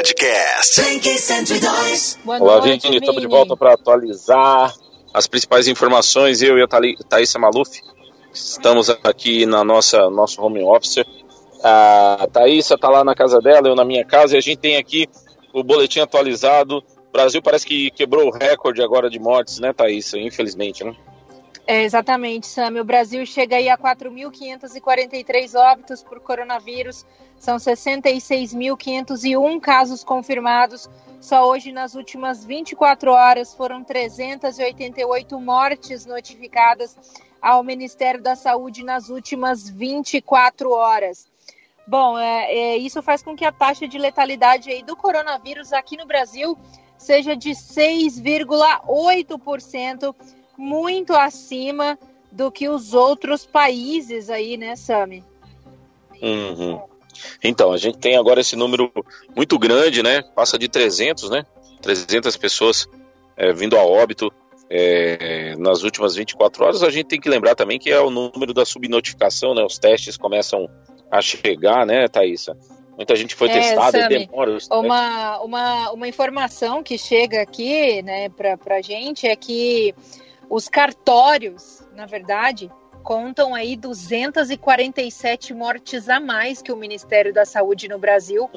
Podcast. Blink 102. Olá, Vini. Estamos de volta para atualizar as principais informações. Eu e a Thaisa Maluf estamos aqui na nossa nosso home office. A Thaisa está lá na casa dela, eu na minha casa, e a gente tem aqui o boletim atualizado. O Brasil parece que quebrou o recorde agora de mortes, né, Thaisa? Infelizmente, né? É, exatamente, Sam. O Brasil chega aí a 4.543 óbitos por coronavírus, são 66.501 casos confirmados. Só hoje, nas últimas 24 horas, foram 388 mortes notificadas ao Ministério da Saúde nas últimas 24 horas. Bom, é, é, isso faz com que a taxa de letalidade aí do coronavírus aqui no Brasil seja de 6,8% muito acima do que os outros países aí, né, Sami? Uhum. Então, a gente tem agora esse número muito grande, né? Passa de 300, né? 300 pessoas é, vindo a óbito é, nas últimas 24 horas. A gente tem que lembrar também que é o número da subnotificação, né? Os testes começam a chegar, né, Thaisa? Muita gente foi é, testada, Sammy, demora. Uma, uma, uma informação que chega aqui, né, para a gente é que os cartórios, na verdade, contam aí 247 mortes a mais que o Ministério da Saúde no Brasil.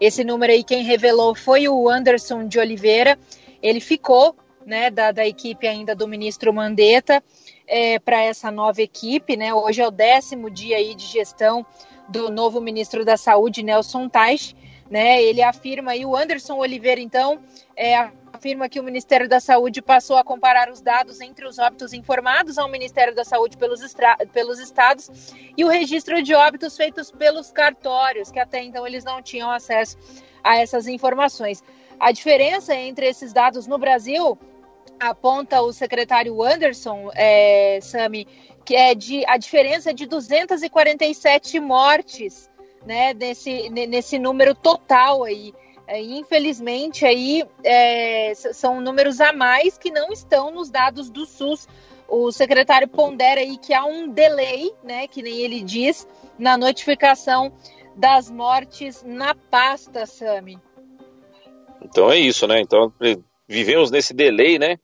Esse número aí quem revelou foi o Anderson de Oliveira. Ele ficou, né, da, da equipe ainda do ministro Mandetta é, para essa nova equipe, né? Hoje é o décimo dia aí de gestão do novo ministro da Saúde, Nelson Teich, né? Ele afirma aí o Anderson Oliveira, então, é, afirma que o Ministério da Saúde passou a comparar os dados entre os óbitos informados ao Ministério da Saúde pelos, pelos estados e o registro de óbitos feitos pelos cartórios, que até então eles não tinham acesso a essas informações. A diferença entre esses dados no Brasil, aponta o secretário Anderson, é, Sami, que é de a diferença é de 247 mortes, né, nesse, nesse número total aí. É, infelizmente, aí é, são números a mais que não estão nos dados do SUS. O secretário pondera aí que há um delay, né, que nem ele diz, na notificação das mortes na pasta, Sami. Então é isso, né? Então vivemos nesse delay, né?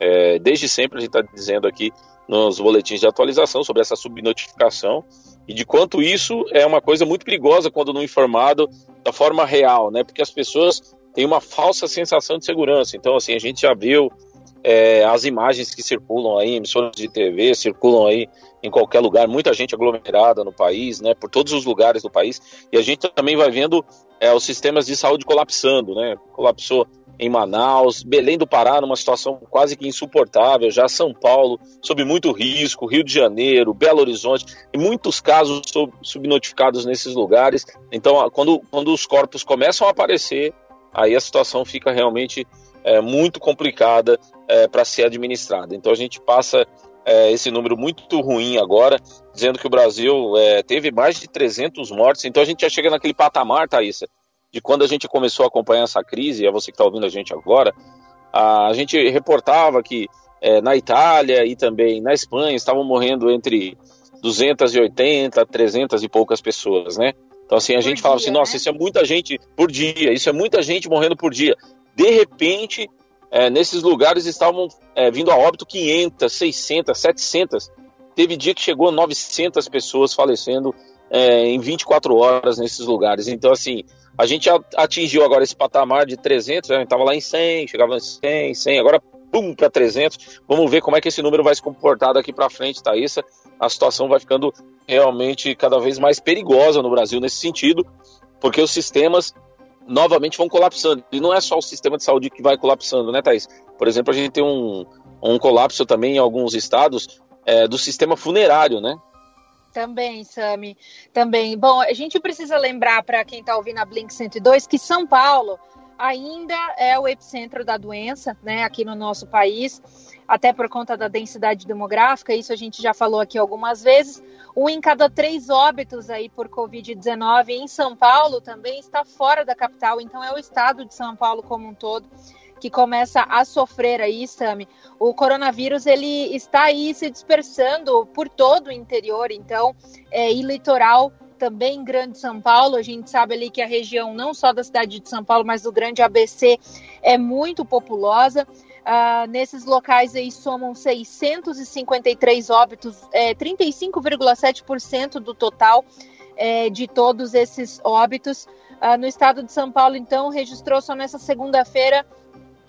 É, desde sempre a gente está dizendo aqui nos boletins de atualização sobre essa subnotificação e de quanto isso é uma coisa muito perigosa quando não informado da forma real, né? Porque as pessoas têm uma falsa sensação de segurança. Então, assim, a gente já viu é, as imagens que circulam aí, emissoras de TV, circulam aí em qualquer lugar, muita gente aglomerada no país, né? Por todos os lugares do país. E a gente também vai vendo é, os sistemas de saúde colapsando, né? Colapsou em Manaus, Belém do Pará numa situação quase que insuportável, já São Paulo sob muito risco, Rio de Janeiro, Belo Horizonte, e muitos casos subnotificados nesses lugares. Então, quando, quando os corpos começam a aparecer, aí a situação fica realmente é, muito complicada é, para ser administrada. Então a gente passa é, esse número muito ruim agora, dizendo que o Brasil é, teve mais de 300 mortes. Então a gente já chega naquele patamar, Thaisa, de quando a gente começou a acompanhar essa crise, é você que está ouvindo a gente agora, a gente reportava que é, na Itália e também na Espanha estavam morrendo entre 280, 300 e poucas pessoas, né? Então, assim, a por gente dia, falava assim, nossa, né? isso é muita gente por dia, isso é muita gente morrendo por dia. De repente, é, nesses lugares estavam é, vindo a óbito 500, 600, 700. Teve dia que chegou a 900 pessoas falecendo é, em 24 horas nesses lugares. Então, assim, a gente atingiu agora esse patamar de 300, né? a gente estava lá em 100, chegava em 100, 100, agora pum, para 300. Vamos ver como é que esse número vai se comportar daqui para frente, Thaisa. A situação vai ficando realmente cada vez mais perigosa no Brasil nesse sentido, porque os sistemas novamente vão colapsando. E não é só o sistema de saúde que vai colapsando, né, Thaís? Por exemplo, a gente tem um, um colapso também em alguns estados é, do sistema funerário, né? Também, Sami, também. Bom, a gente precisa lembrar para quem está ouvindo a Blink 102 que São Paulo ainda é o epicentro da doença, né, aqui no nosso país, até por conta da densidade demográfica, isso a gente já falou aqui algumas vezes. Um em cada três óbitos aí por Covid-19 em São Paulo também está fora da capital, então é o estado de São Paulo como um todo que começa a sofrer aí, Sami, o coronavírus ele está aí se dispersando por todo o interior, então, é, e litoral também Grande São Paulo. A gente sabe ali que a região, não só da cidade de São Paulo, mas do Grande ABC, é muito populosa. Uh, nesses locais aí somam 653 óbitos, é, 35,7% do total é, de todos esses óbitos. Uh, no estado de São Paulo, então, registrou só nessa segunda-feira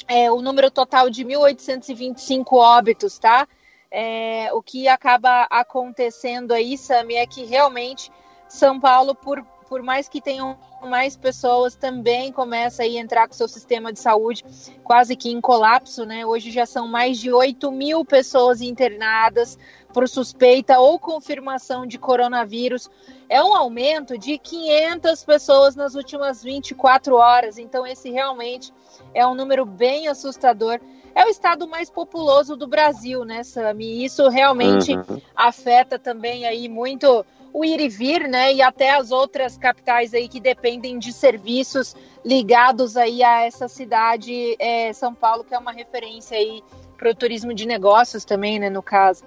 é, o número total de 1.825 óbitos, tá? É, o que acaba acontecendo aí, Sami, é que realmente São Paulo, por por mais que tenham mais pessoas, também começa a entrar com o seu sistema de saúde quase que em colapso, né? Hoje já são mais de 8 mil pessoas internadas por suspeita ou confirmação de coronavírus. É um aumento de 500 pessoas nas últimas 24 horas. Então, esse realmente é um número bem assustador. É o estado mais populoso do Brasil, né, Sami? Isso realmente uhum. afeta também aí muito o ir e vir, né? E até as outras capitais aí que dependem de serviços ligados aí a essa cidade, é, São Paulo, que é uma referência aí para o turismo de negócios também, né? No caso.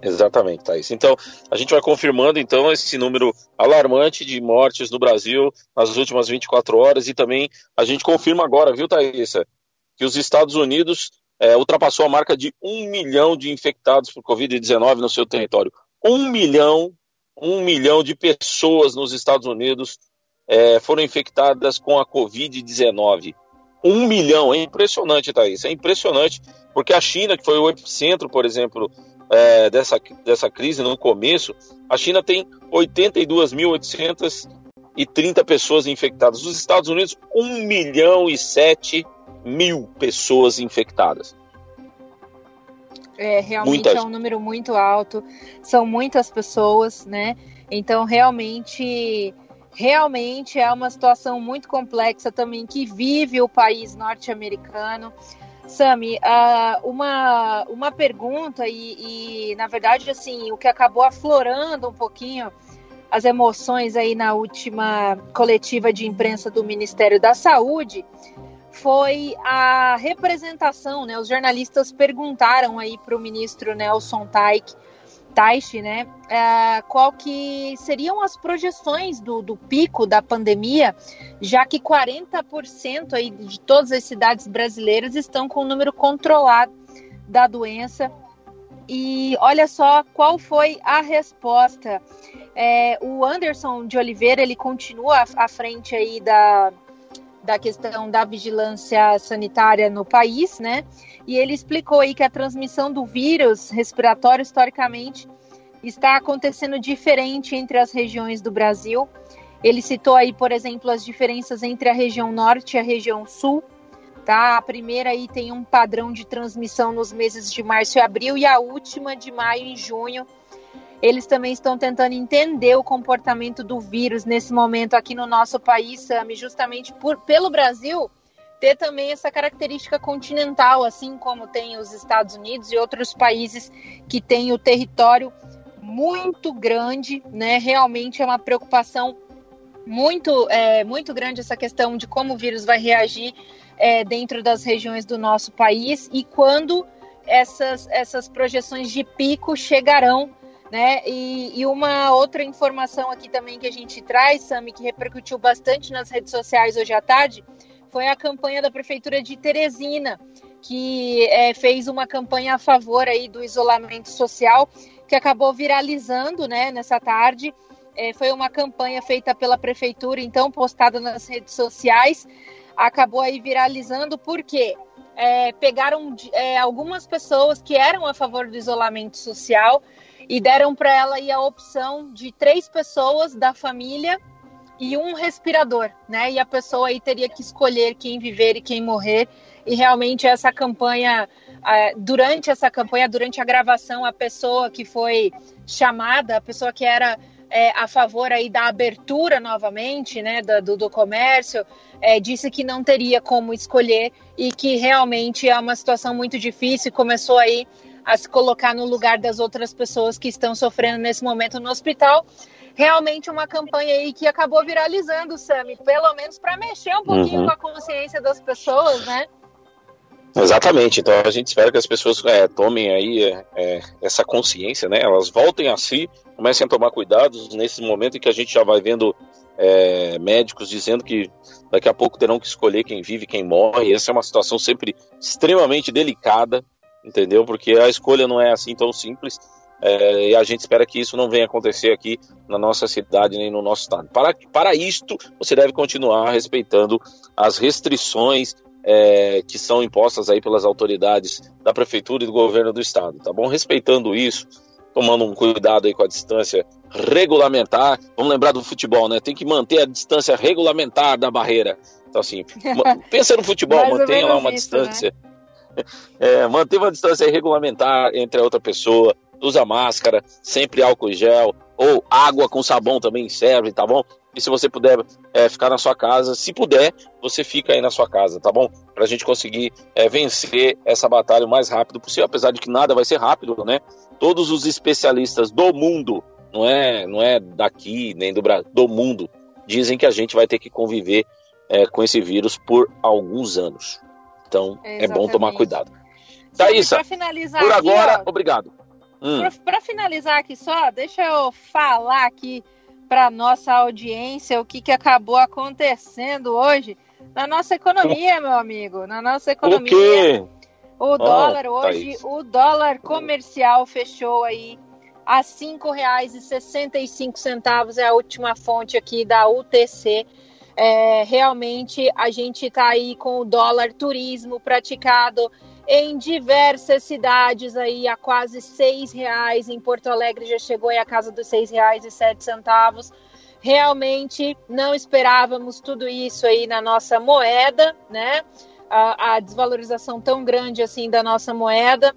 Exatamente, Thaís. Então, a gente vai confirmando então esse número alarmante de mortes no Brasil nas últimas 24 horas e também a gente confirma agora, viu, Thaís, que os Estados Unidos é, ultrapassou a marca de um milhão de infectados por Covid-19 no seu território um milhão, um milhão de pessoas nos Estados Unidos é, foram infectadas com a Covid-19. Um milhão, é impressionante, Thaís, é impressionante, porque a China, que foi o epicentro, por exemplo, é, dessa, dessa crise no começo, a China tem 82.830 pessoas infectadas. Os Estados Unidos, 1 milhão e 7 mil pessoas infectadas. É, realmente Muita... é um número muito alto, são muitas pessoas, né? Então, realmente, realmente é uma situação muito complexa também que vive o país norte-americano. Sami, uh, uma, uma pergunta e, e, na verdade, assim, o que acabou aflorando um pouquinho as emoções aí na última coletiva de imprensa do Ministério da Saúde foi a representação, né? Os jornalistas perguntaram aí para o ministro Nelson Taik, Taishi, né? Uh, qual que seriam as projeções do, do pico da pandemia, já que 40% aí de todas as cidades brasileiras estão com o número controlado da doença. E olha só qual foi a resposta. É, o Anderson de Oliveira ele continua à frente aí da, da questão da vigilância sanitária no país, né? E ele explicou aí que a transmissão do vírus respiratório historicamente está acontecendo diferente entre as regiões do Brasil. Ele citou aí, por exemplo, as diferenças entre a região norte e a região sul. Tá? A primeira aí tem um padrão de transmissão nos meses de março e abril e a última de maio e junho eles também estão tentando entender o comportamento do vírus nesse momento aqui no nosso país, Sami, justamente por, pelo Brasil ter também essa característica continental, assim como tem os Estados Unidos e outros países que têm o território muito grande, né? Realmente é uma preocupação muito, é, muito grande essa questão de como o vírus vai reagir é, dentro das regiões do nosso país e quando essas, essas projeções de pico chegarão né? E, e, uma outra informação aqui também que a gente traz, Sami, que repercutiu bastante nas redes sociais hoje à tarde, foi a campanha da Prefeitura de Teresina, que é, fez uma campanha a favor aí do isolamento social, que acabou viralizando né, nessa tarde. É, foi uma campanha feita pela Prefeitura, então postada nas redes sociais, acabou aí viralizando, porque é, pegaram é, algumas pessoas que eram a favor do isolamento social, e deram para ela aí a opção de três pessoas da família e um respirador, né? E a pessoa aí teria que escolher quem viver e quem morrer. E realmente essa campanha, durante essa campanha, durante a gravação, a pessoa que foi chamada, a pessoa que era é, a favor aí da abertura novamente, né, do, do comércio, é, disse que não teria como escolher e que realmente é uma situação muito difícil. Começou aí a se colocar no lugar das outras pessoas que estão sofrendo nesse momento no hospital. Realmente uma campanha aí que acabou viralizando, Sami, pelo menos para mexer um pouquinho uhum. com a consciência das pessoas, né? Exatamente, então a gente espera que as pessoas é, tomem aí é, é, essa consciência, né? Elas voltem a si, comecem a tomar cuidados nesse momento em que a gente já vai vendo é, médicos dizendo que daqui a pouco terão que escolher quem vive, quem morre. Essa é uma situação sempre extremamente delicada, entendeu? Porque a escolha não é assim tão simples. É, e a gente espera que isso não venha acontecer aqui na nossa cidade nem no nosso estado. Para, para isto, você deve continuar respeitando as restrições é, que são impostas aí pelas autoridades da prefeitura e do governo do estado, tá bom? Respeitando isso, tomando um cuidado aí com a distância regulamentar. Vamos lembrar do futebol, né? Tem que manter a distância regulamentar da barreira. Então, assim, pensa no futebol, mantenha lá uma isso, distância. Né? É, mantenha uma distância regulamentar entre a outra pessoa, usa máscara, sempre álcool gel, ou água com sabão também serve, tá bom? E se você puder é, ficar na sua casa, se puder, você fica aí na sua casa, tá bom? Para a gente conseguir é, vencer essa batalha o mais rápido possível, apesar de que nada vai ser rápido, né? Todos os especialistas do mundo, não é, não é daqui nem do Brasil, do mundo, dizem que a gente vai ter que conviver é, com esse vírus por alguns anos. Então é bom tomar cuidado. Thaísa, por agora, ó, obrigado. Hum. Para finalizar aqui só, deixa eu falar aqui para nossa audiência o que, que acabou acontecendo hoje na nossa economia, meu amigo. Na nossa economia. O? O dólar oh, hoje, tá o dólar comercial fechou aí a R$ 5,65 é a última fonte aqui da UTC. É, realmente a gente está aí com o dólar turismo praticado em diversas cidades aí a quase seis reais. Em Porto Alegre já chegou aí a casa dos seis reais e sete centavos. Realmente não esperávamos tudo isso aí na nossa moeda, né? A, a desvalorização tão grande assim da nossa moeda.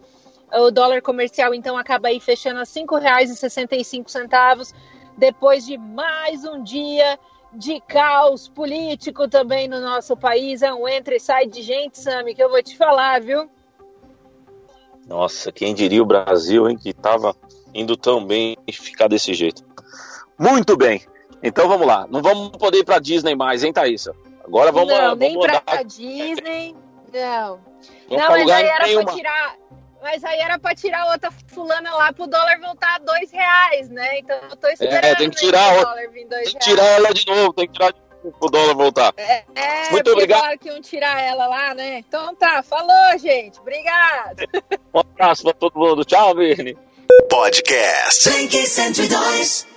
O dólar comercial então acaba aí fechando a cinco reais e sessenta e cinco centavos depois de mais um dia de caos político também no nosso país. É um entra e sai de gente, Sami, que eu vou te falar, viu? Nossa, quem diria o Brasil, hein, que estava indo tão bem e ficar desse jeito. Muito bem. Então vamos lá. Não vamos poder ir para Disney mais, hein, Thaísa? Agora vamos Não, vamos nem para Disney. Não. Vamos não, mas aí era para tirar. Mas aí era para tirar outra fulana lá pro dólar voltar a dois reais, né? Então eu tô esperando é, tem que tirar o dólar vir dois Tem que tirar ela de novo, tem que tirar de o dólar voltar. É, é Muito obrigado. Claro que iam tirar ela lá, né? Então tá, falou, gente. Obrigado. Um abraço pra todo mundo. Tchau, Vini. Podcast 102.